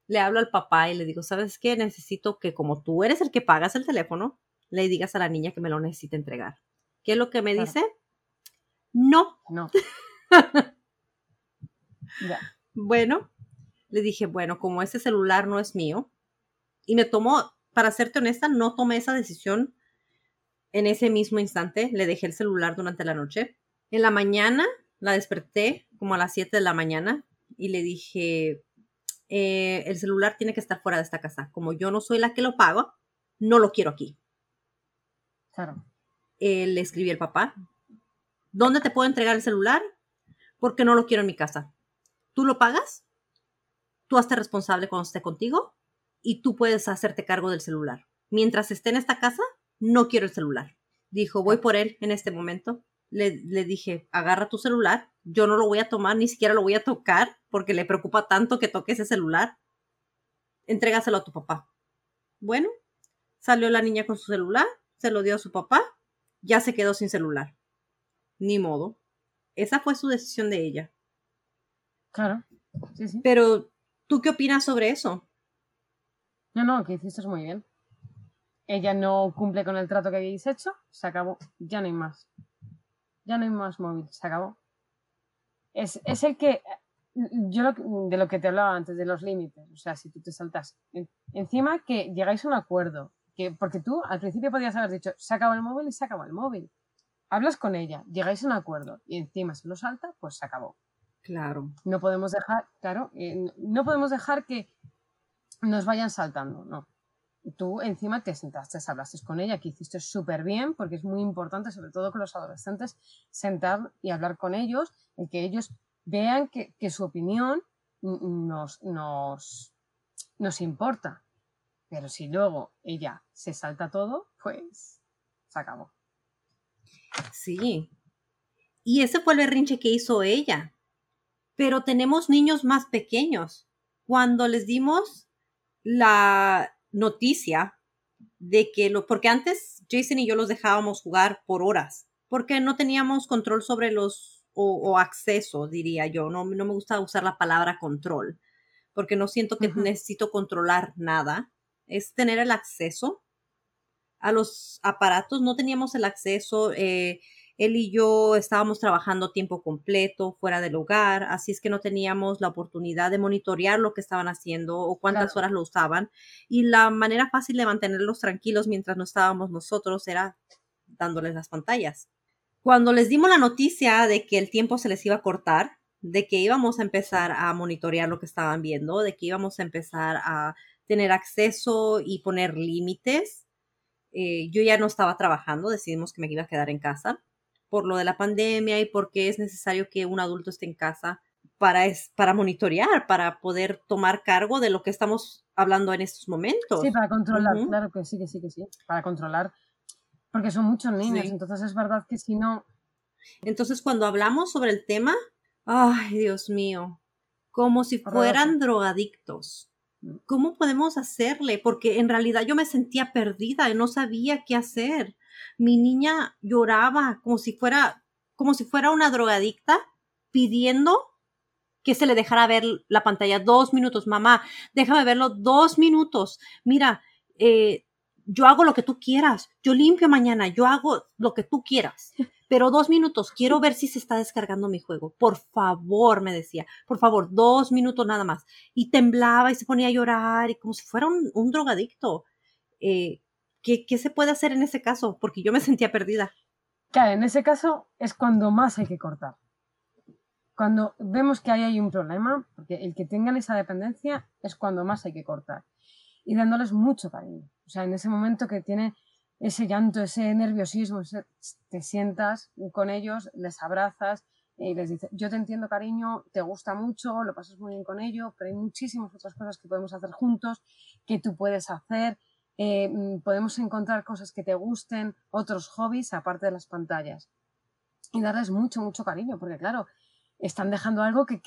Le hablo al papá y le digo, ¿sabes qué? Necesito que como tú eres el que pagas el teléfono, le digas a la niña que me lo necesita entregar. ¿Qué es lo que me dice? No. No. <laughs> Bueno, le dije, bueno, como ese celular no es mío, y me tomó, para serte honesta, no tomé esa decisión en ese mismo instante, le dejé el celular durante la noche. En la mañana la desperté como a las 7 de la mañana y le dije, eh, el celular tiene que estar fuera de esta casa. Como yo no soy la que lo pago, no lo quiero aquí. Claro. Eh, le escribí al papá, ¿dónde te puedo entregar el celular? Porque no lo quiero en mi casa. ¿Tú lo pagas? Tú hazte responsable cuando esté contigo y tú puedes hacerte cargo del celular. Mientras esté en esta casa, no quiero el celular. Dijo, voy por él en este momento. Le, le, dije, agarra tu celular, yo no lo voy a tomar, ni siquiera lo voy a tocar, porque le preocupa tanto que toque ese celular. Entrégaselo a tu papá. Bueno, salió la niña con su celular, se lo dio a su papá, ya se quedó sin celular. Ni modo. Esa fue su decisión de ella. Claro. Sí, sí. Pero, ¿tú qué opinas sobre eso? No, no, que hiciste muy bien ella no cumple con el trato que habéis hecho, se acabó, ya no hay más. Ya no hay más móvil, se acabó. Es, el que, yo de lo que te hablaba antes, de los límites, o sea, si tú te saltas, encima que llegáis a un acuerdo, que, porque tú al principio podías haber dicho, se acabó el móvil y se acabó el móvil. Hablas con ella, llegáis a un acuerdo y encima se lo salta, pues se acabó. Claro. No podemos dejar, claro, eh, no podemos dejar que nos vayan saltando, no tú encima te sentaste, hablaste con ella, que hiciste súper bien, porque es muy importante, sobre todo con los adolescentes, sentar y hablar con ellos, y que ellos vean que, su opinión nos, nos, nos importa. Pero si luego ella se salta todo, pues se acabó. Sí. Y ese fue el berrinche que hizo ella. Pero tenemos niños más pequeños. Cuando les dimos la, noticia de que lo, porque antes Jason y yo los dejábamos jugar por horas, porque no teníamos control sobre los, o, acceso, diría yo, no, no, me gusta usar la palabra control, porque no siento que necesito controlar nada, es tener el acceso a los aparatos, no teníamos el acceso, eh, él y yo estábamos trabajando tiempo completo fuera del hogar, así es que no teníamos la oportunidad de monitorear lo que estaban haciendo o cuántas horas lo usaban. Y la manera fácil de mantenerlos tranquilos mientras no estábamos nosotros era dándoles las pantallas. Cuando les dimos la noticia de que el tiempo se les iba a cortar, de que íbamos a empezar a monitorear lo que estaban viendo, de que íbamos a empezar a tener acceso y poner límites, eh, yo ya no estaba trabajando, decidimos que me iba a quedar en casa por lo de la pandemia y porque es necesario que un adulto esté en casa para, es, para monitorear, para poder tomar cargo de lo que estamos hablando en estos momentos. Sí, para controlar, claro que sí, que sí, que sí, para controlar, porque son muchos niños, entonces es verdad que si no... Entonces cuando hablamos sobre el tema, ay Dios mío, como si fueran drogadictos. Mm. ¿Cómo podemos hacerle? Porque en realidad yo me sentía perdida y no sabía qué hacer mi niña lloraba como si fuera, como si fuera una drogadicta pidiendo que se le dejara ver la pantalla dos minutos. Mamá, déjame verlo dos minutos. Mira, eh, yo hago lo que tú quieras. Yo limpio mañana. Yo hago lo que tú quieras. Pero dos minutos. Quiero ver si se está descargando mi juego. Por favor, me decía. Por favor, dos minutos nada más. Y temblaba y se ponía a llorar y como si fuera un, drogadicto. Eh, ¿qué, se puede hacer en ese caso? Porque yo me sentía perdida. Claro, en ese caso es cuando más hay que cortar. Cuando vemos que ahí hay un problema, porque el que tengan esa dependencia es cuando más hay que cortar. Y dándoles mucho cariño. O sea, en ese momento que tiene ese llanto, ese nerviosismo, te sientas con ellos, les abrazas y les dices, yo te entiendo cariño, te gusta mucho, lo pasas muy bien con ello, pero hay muchísimas otras cosas que podemos hacer juntos, que tú puedes hacer, eh, mm, podemos encontrar cosas que te gusten, otros hobbies aparte de las pantallas. Y darles mucho, mucho cariño, porque claro, están dejando algo que,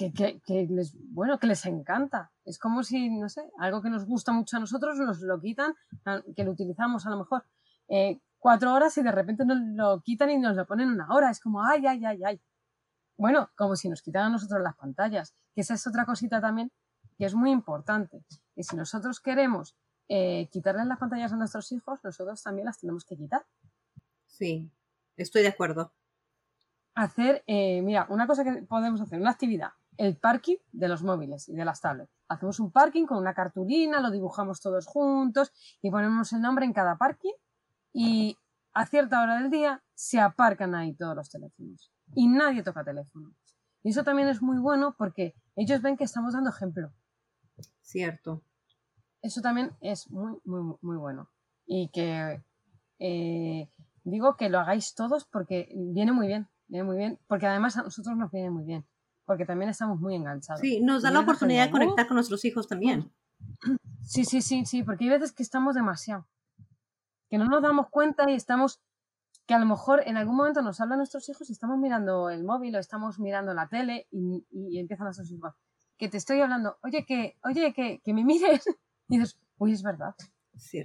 les, bueno, que les encanta. Es como si, no sé, algo que nos gusta mucho a nosotros nos lo quitan, que lo utilizamos a lo mejor eh, cuatro horas y de repente nos lo quitan y nos lo ponen una hora. Es como, ay, ay, ay, ay. Bueno, como si nos quitaran a nosotros las pantallas, que esa es otra cosita también que es muy importante. Y si nosotros queremos eh, quitarles las pantallas a nuestros hijos, nosotros también las tenemos que quitar. Sí, estoy de acuerdo. Hacer, eh, mira, una cosa que podemos hacer, una actividad, el parking de los móviles y de las tablets. Hacemos un parking con una cartulina, lo dibujamos todos juntos y ponemos el nombre en cada parking y a cierta hora del día se aparcan ahí todos los teléfonos y nadie toca teléfono. Y eso también es muy bueno porque ellos ven que estamos dando ejemplo. Cierto. Eso también es muy, muy, muy bueno. Y que eh, digo que lo hagáis todos porque viene muy bien, viene muy bien, porque además a nosotros nos viene muy bien, porque también estamos muy enganchados. Sí, nos da la oportunidad de conectar con nuestros hijos también. <clears throat> Sí, sí, sí, sí, porque hay veces que estamos demasiado, que no nos damos cuenta y estamos, que a lo mejor en algún momento nos hablan nuestros hijos y estamos mirando el móvil o estamos mirando la tele y, y empiezan nuestros hijos, que te estoy hablando, oye, que, oye, que, que me mires, <laughs> y dices, uy, es verdad.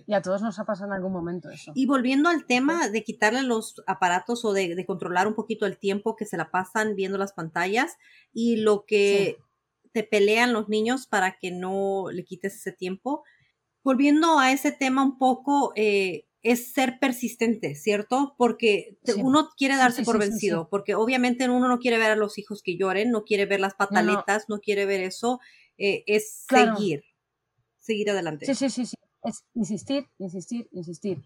Y a todos nos ha pasado en algún momento eso. Y volviendo al tema de quitarle los aparatos o de, controlar un poquito el tiempo que se la pasan viendo las pantallas y lo que te pelean los niños para que no le quites ese tiempo. Volviendo a ese tema un poco, eh, es ser persistente, ¿cierto? Porque uno quiere darse por vencido, porque obviamente uno no quiere ver a los hijos que lloren, no quiere ver las pataletas, no, quiere ver eso, eh, es seguir, seguir adelante. Sí, sí, sí, sí es insistir, insistir, insistir.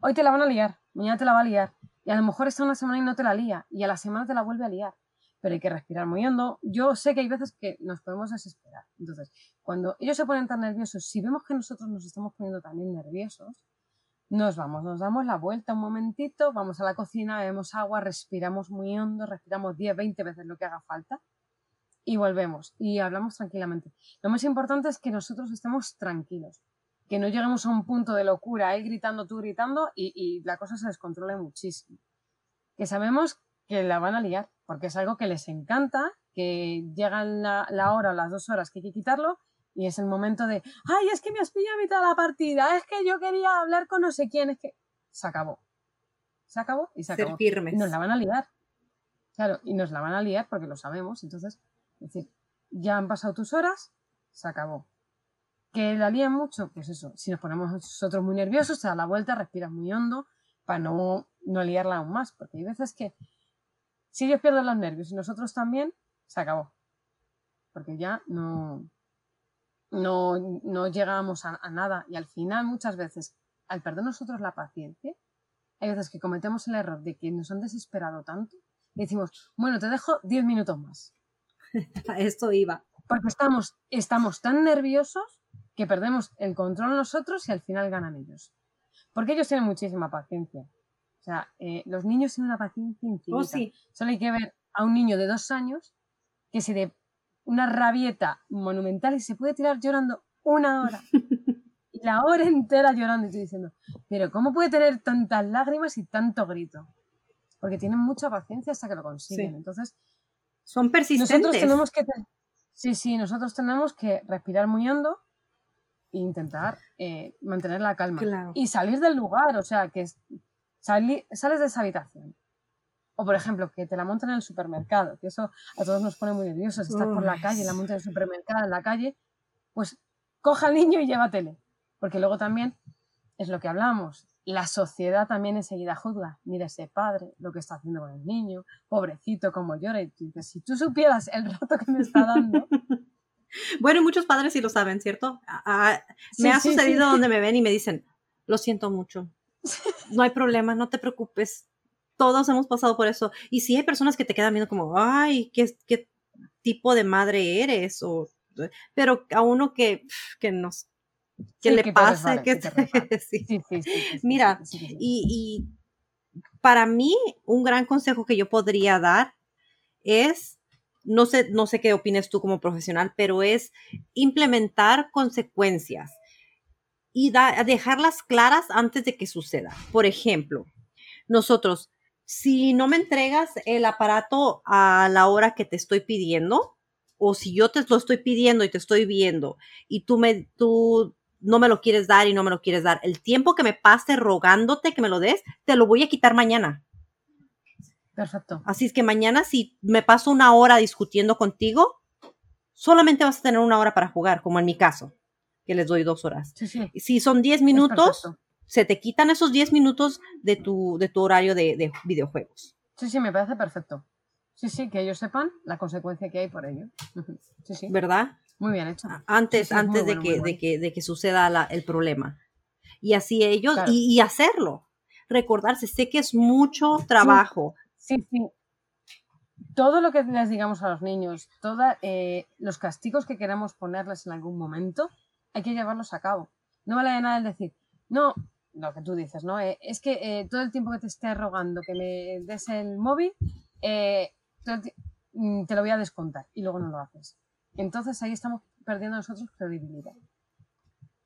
Hoy te la van a liar, mañana te la va a liar. Y a lo mejor está una semana y no te la lía. Y a la semana te la vuelve a liar. Pero hay que respirar muy hondo. Yo sé que hay veces que nos podemos desesperar. Entonces, cuando ellos se ponen tan nerviosos, si vemos que nosotros nos estamos poniendo también nerviosos, nos vamos, nos damos la vuelta un momentito, vamos a la cocina, bebemos agua, respiramos muy hondo, respiramos 10, 20 veces lo que haga falta y volvemos y hablamos tranquilamente. Lo más importante es que nosotros estemos tranquilos que no lleguemos a un punto de locura, él gritando, tú gritando, y, la cosa se descontrole muchísimo. Que sabemos que la van a liar, porque es algo que les encanta, que llegan la, hora o las dos horas que hay que quitarlo, y es el momento de, ay, es que me has pillado a mitad de la partida, es que yo quería hablar con no sé quién, es que se acabó. Se acabó y se acabó. firmes. Y nos la van a liar. Claro, y nos la van a liar porque lo sabemos, entonces, es decir, ya han pasado tus horas, se acabó que la lían mucho, pues eso, si nos ponemos nosotros muy nerviosos, te da la vuelta, respiras muy hondo para no, no liarla aún más, porque hay veces que si ellos pierden los nervios y nosotros también, se acabó. Porque ya no, no, no llegamos a, nada y al final muchas veces, al perder nosotros la paciencia, hay veces que cometemos el error de que nos han desesperado tanto y decimos, bueno, te dejo 10 minutos más. <laughs> Esto iba. Porque estamos, estamos tan nerviosos que perdemos el control nosotros y al final ganan ellos. Porque ellos tienen muchísima paciencia. O sea, eh, los niños tienen una paciencia infinita. Oh, sí. Solo hay que ver a un niño de dos años que se dé una rabieta monumental y se puede tirar llorando una hora. <laughs> y la hora entera llorando y estoy diciendo, pero ¿cómo puede tener tantas lágrimas y tanto grito? Porque tienen mucha paciencia hasta que lo consiguen. Entonces, son persistentes. Nosotros tenemos que... Sí, sí, nosotros tenemos que respirar muy hondo, e intentar eh, mantener la calma. Y salir del lugar, o sea, que sales de esa habitación. O, por ejemplo, que te la montan en el supermercado, que eso a todos nos pone muy nerviosos. Estás por la calle, la montan en el supermercado, en la calle, pues coja al niño y llévatele. Porque luego también es lo que hablamos. La sociedad también enseguida juzga. Mira ese padre, lo que está haciendo con el niño, pobrecito, como llora. Y tú dices, si tú supieras el rato que me está dando, <laughs> Bueno, muchos padres sí lo saben, ¿cierto? me ha sucedido donde me ven y me dicen, lo siento mucho, <laughs> no hay problema, no te preocupes, todos hemos pasado por eso. Y sí hay personas que te quedan viendo como, ay, ¿qué, qué tipo de madre eres? O, pero a uno que, que nos que le que, mira, y, y para mí un gran consejo que yo podría dar es no sé, no sé qué opines tú como profesional, pero es implementar consecuencias y dejarlas claras antes de que suceda. Por ejemplo, nosotros, si no me entregas el aparato a la hora que te estoy pidiendo, o si yo te lo estoy pidiendo y te estoy viendo y tú me, tú no me lo quieres dar y no me lo quieres dar, el tiempo que me pase rogándote que me lo des, te lo voy a quitar mañana. Perfecto. Así es que mañana si me paso una hora discutiendo contigo, solamente vas a tener una hora para jugar, como en mi caso, que les doy dos horas. Sí, sí. Si son 10 minutos, se te quitan esos 10 minutos de tu, de tu horario de, de videojuegos. Sí, sí, me parece perfecto. Sí, sí, que ellos sepan la consecuencia que hay por ello. Sí, sí. ¿Verdad? Muy bien hecho. Antes, antes de, que, de, que, de que suceda el problema. Y así ellos, y, hacerlo. Recordarse, sé que es mucho trabajo. Sí, sí. Todo lo que les digamos a los niños, todos eh, los castigos que queramos ponerles en algún momento, hay que llevarlos a cabo. No vale de nada el decir, no, lo que tú dices, ¿no? Eh, es que eh, todo el tiempo que te esté rogando que me des el móvil, mm, te lo voy a descontar y luego no lo haces. Entonces ahí estamos perdiendo nosotros credibilidad.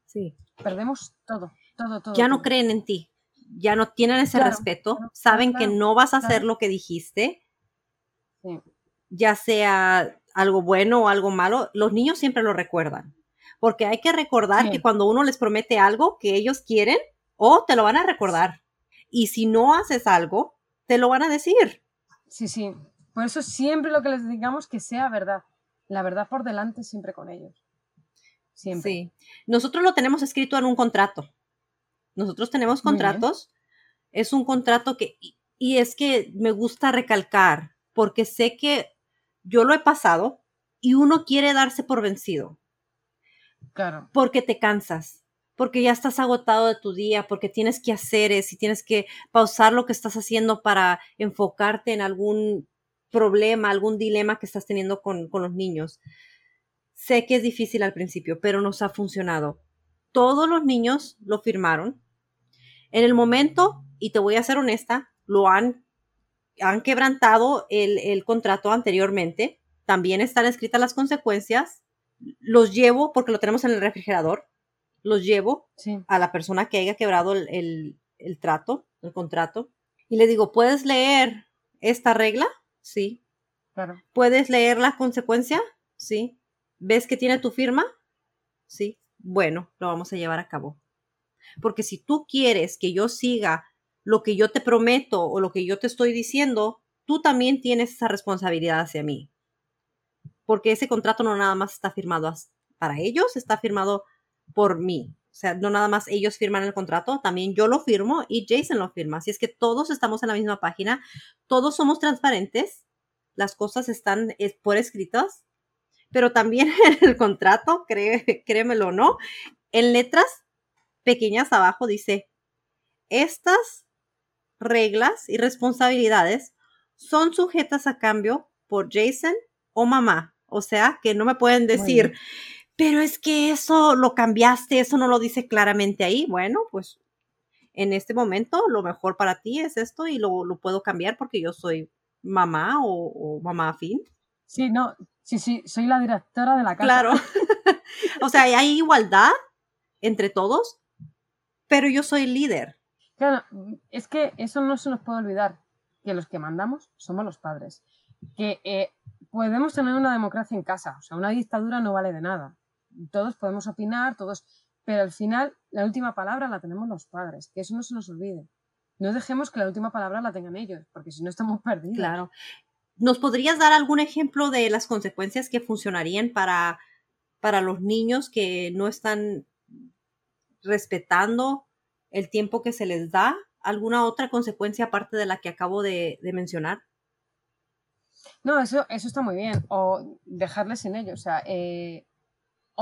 Sí. Perdemos todo, todo, todo. Ya no creen en ti, ya no tienen ese respeto, saben que no vas a hacer lo que dijiste, ya sea algo bueno o algo malo, los niños siempre lo recuerdan. Porque hay que recordar que cuando uno les promete algo que ellos quieren, o te lo van a recordar. Y si no haces algo, te lo van a decir. Sí, sí. Por eso siempre lo que les digamos que sea verdad la verdad por delante siempre con ellos. Siempre. Sí. Nosotros lo tenemos escrito en un contrato. Nosotros tenemos contratos. Es un contrato que, y es que me gusta recalcar, porque sé que yo lo he pasado y uno quiere darse por vencido. Claro. Porque te cansas, porque ya estás agotado de tu día, porque tienes que hacer eso y tienes que pausar lo que estás haciendo para enfocarte en algún problema, algún dilema que estás teniendo con, los niños. Sé que es difícil al principio, pero nos ha funcionado. Todos los niños lo firmaron. En el momento, y te voy a ser honesta, lo han, han quebrantado el, contrato anteriormente. También están escritas las consecuencias. Los llevo, porque lo tenemos en el refrigerador, los llevo a la persona que haya quebrado el, el trato, el contrato, y le digo, ¿puedes leer esta regla? Sí. Claro. ¿Puedes leer la consecuencia? Sí. ¿Ves que tiene tu firma? Sí. Bueno, lo vamos a llevar a cabo. Porque si tú quieres que yo siga lo que yo te prometo o lo que yo te estoy diciendo, tú también tienes esa responsabilidad hacia mí. Porque ese contrato no nada más está firmado para ellos, está firmado por mí. O sea, no nada más ellos firman el contrato, también yo lo firmo y Jason lo firma. Así es que todos estamos en la misma página, todos somos transparentes, las cosas están por escritas, pero también <laughs> en el contrato, créemelo o no, en letras pequeñas abajo dice, estas reglas y responsabilidades son sujetas a cambio por Jason o mamá. O sea, que no me pueden decir, pero es que eso lo cambiaste, eso no lo dice claramente ahí. Bueno, pues en este momento lo mejor para ti es esto y lo, puedo cambiar porque yo soy mamá o, mamá afín. Sí, no, sí, sí, soy la directora de la casa. Claro. <laughs> <laughs> o sea, hay igualdad entre todos, pero yo soy líder. Claro, es que eso no se nos puede olvidar, que los que mandamos somos los padres. Que eh, podemos tener una democracia en casa, o sea, una dictadura no vale de nada todos podemos opinar, todos, pero al final la última palabra la tenemos los padres, que eso no se nos olvide. No dejemos que la última palabra la tengan ellos, porque si no estamos perdidos. Claro. ¿Nos podrías dar algún ejemplo de las consecuencias que funcionarían para, para los niños que no están respetando el tiempo que se les da? ¿Alguna otra consecuencia aparte de la que acabo de, mencionar? No, eso, eso está muy bien. O dejarles en ello. O sea, eh,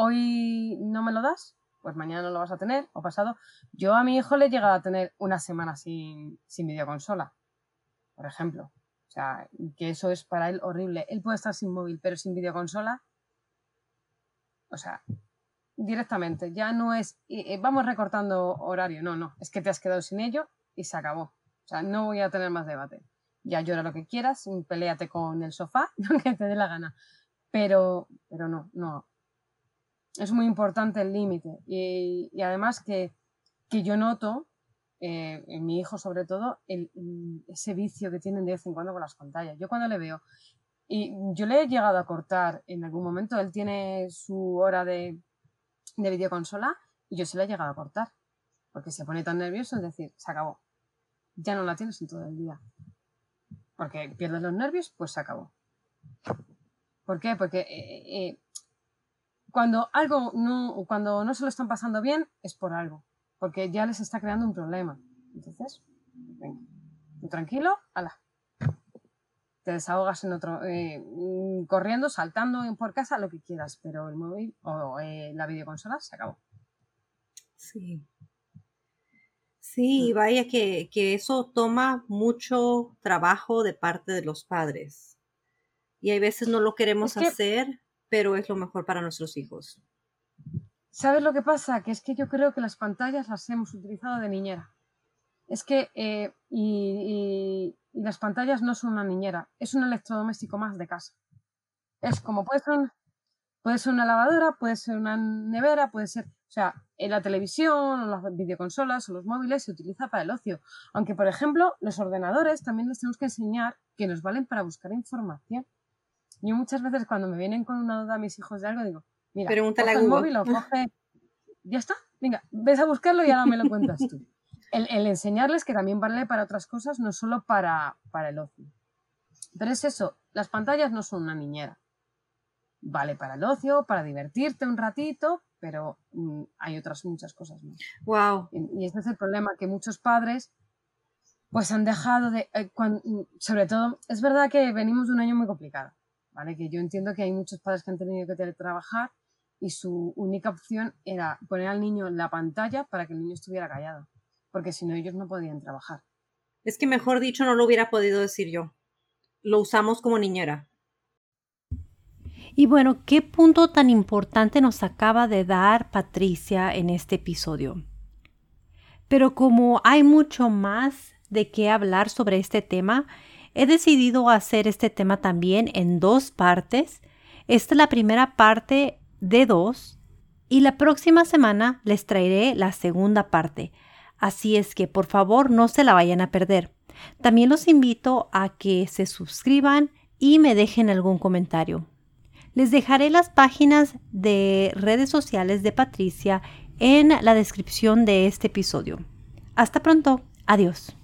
hoy no me lo das, pues mañana no lo vas a tener, o pasado. Yo a mi hijo le he llegado a tener una semana sin, sin videoconsola, por ejemplo. O sea, que eso es para él horrible. Él puede estar sin móvil, pero sin videoconsola. O sea, directamente, ya no es, vamos recortando horario, no, no, es que te has quedado sin ello y se acabó. O sea, no voy a tener más debate. Ya llora lo que quieras, peleate con el sofá, <laughs> lo que te dé la gana. Pero, pero no, no, es muy importante el límite. Y, además que, yo noto, eh, en mi hijo sobre todo, ese vicio que tienen de vez en cuando con las pantallas. Yo cuando le veo Y yo le he llegado a cortar en algún momento. Él tiene su hora de, de videoconsola y yo se la he llegado a cortar. Porque se pone tan nervioso, es decir, se acabó. Ya no la tienes en todo el día. Porque pierdes los nervios, pues se acabó. ¿Por qué? Porque eh, eh, cuando algo no, cuando no se lo están pasando bien, es por algo. Porque ya les está creando un problema. Entonces, venga, tranquilo, ala. Te desahogas en otro, eh, mm, corriendo, saltando por casa, lo que quieras, pero el móvil o la videoconsola se acabó. Sí. Sí, vaya que, que eso toma mucho trabajo de parte de los padres. Y hay veces no lo queremos hacer, pero es lo mejor para nuestros hijos. ¿Sabes lo que pasa? Que es que yo creo que las pantallas las hemos utilizado de niñera. Es que, eh, y, las pantallas no son una niñera, es un electrodoméstico más de casa. Es como puede ser, puede ser una lavadora, puede ser una nevera, puede ser o sea, en la televisión, las videoconsolas o los móviles se utiliza para el ocio. Aunque, por ejemplo, los ordenadores también les tenemos que enseñar que nos valen para buscar información. Yo muchas veces cuando me vienen con una duda a mis hijos de algo, digo, mira, Pregúntale coge el móvil o coge... Ya está, venga, ves a buscarlo y ahora me lo cuentas tú. <laughs> El, el, enseñarles que también vale para otras cosas, no solo para, para el ocio. Pero es eso, las pantallas no son una niñera. Vale para el ocio, para divertirte un ratito, pero mm, hay otras muchas cosas más. Wow. Y, este es el problema, que muchos padres pues han dejado de, eh, mm, sobre todo, es verdad que venimos de un año muy complicado, ¿vale? Que yo entiendo que hay muchos padres que han tenido que teletrabajar y su única opción era poner al niño en la pantalla para que el niño estuviera callado, porque si no ellos no podían trabajar. Es que mejor dicho no lo hubiera podido decir yo. Lo usamos como niñera. Y bueno, ¿qué punto tan importante nos acaba de dar Patricia en este episodio? Pero como hay mucho más de qué hablar sobre este tema, he decidido hacer este tema también en dos partes. Esta es la primera parte de dos y la próxima semana les traeré la segunda parte. Así es que por favor no se la vayan a perder. También los invito a que se suscriban y me dejen algún comentario. Les dejaré las páginas de redes sociales de Patricia en la descripción de este episodio. Hasta pronto. Adiós.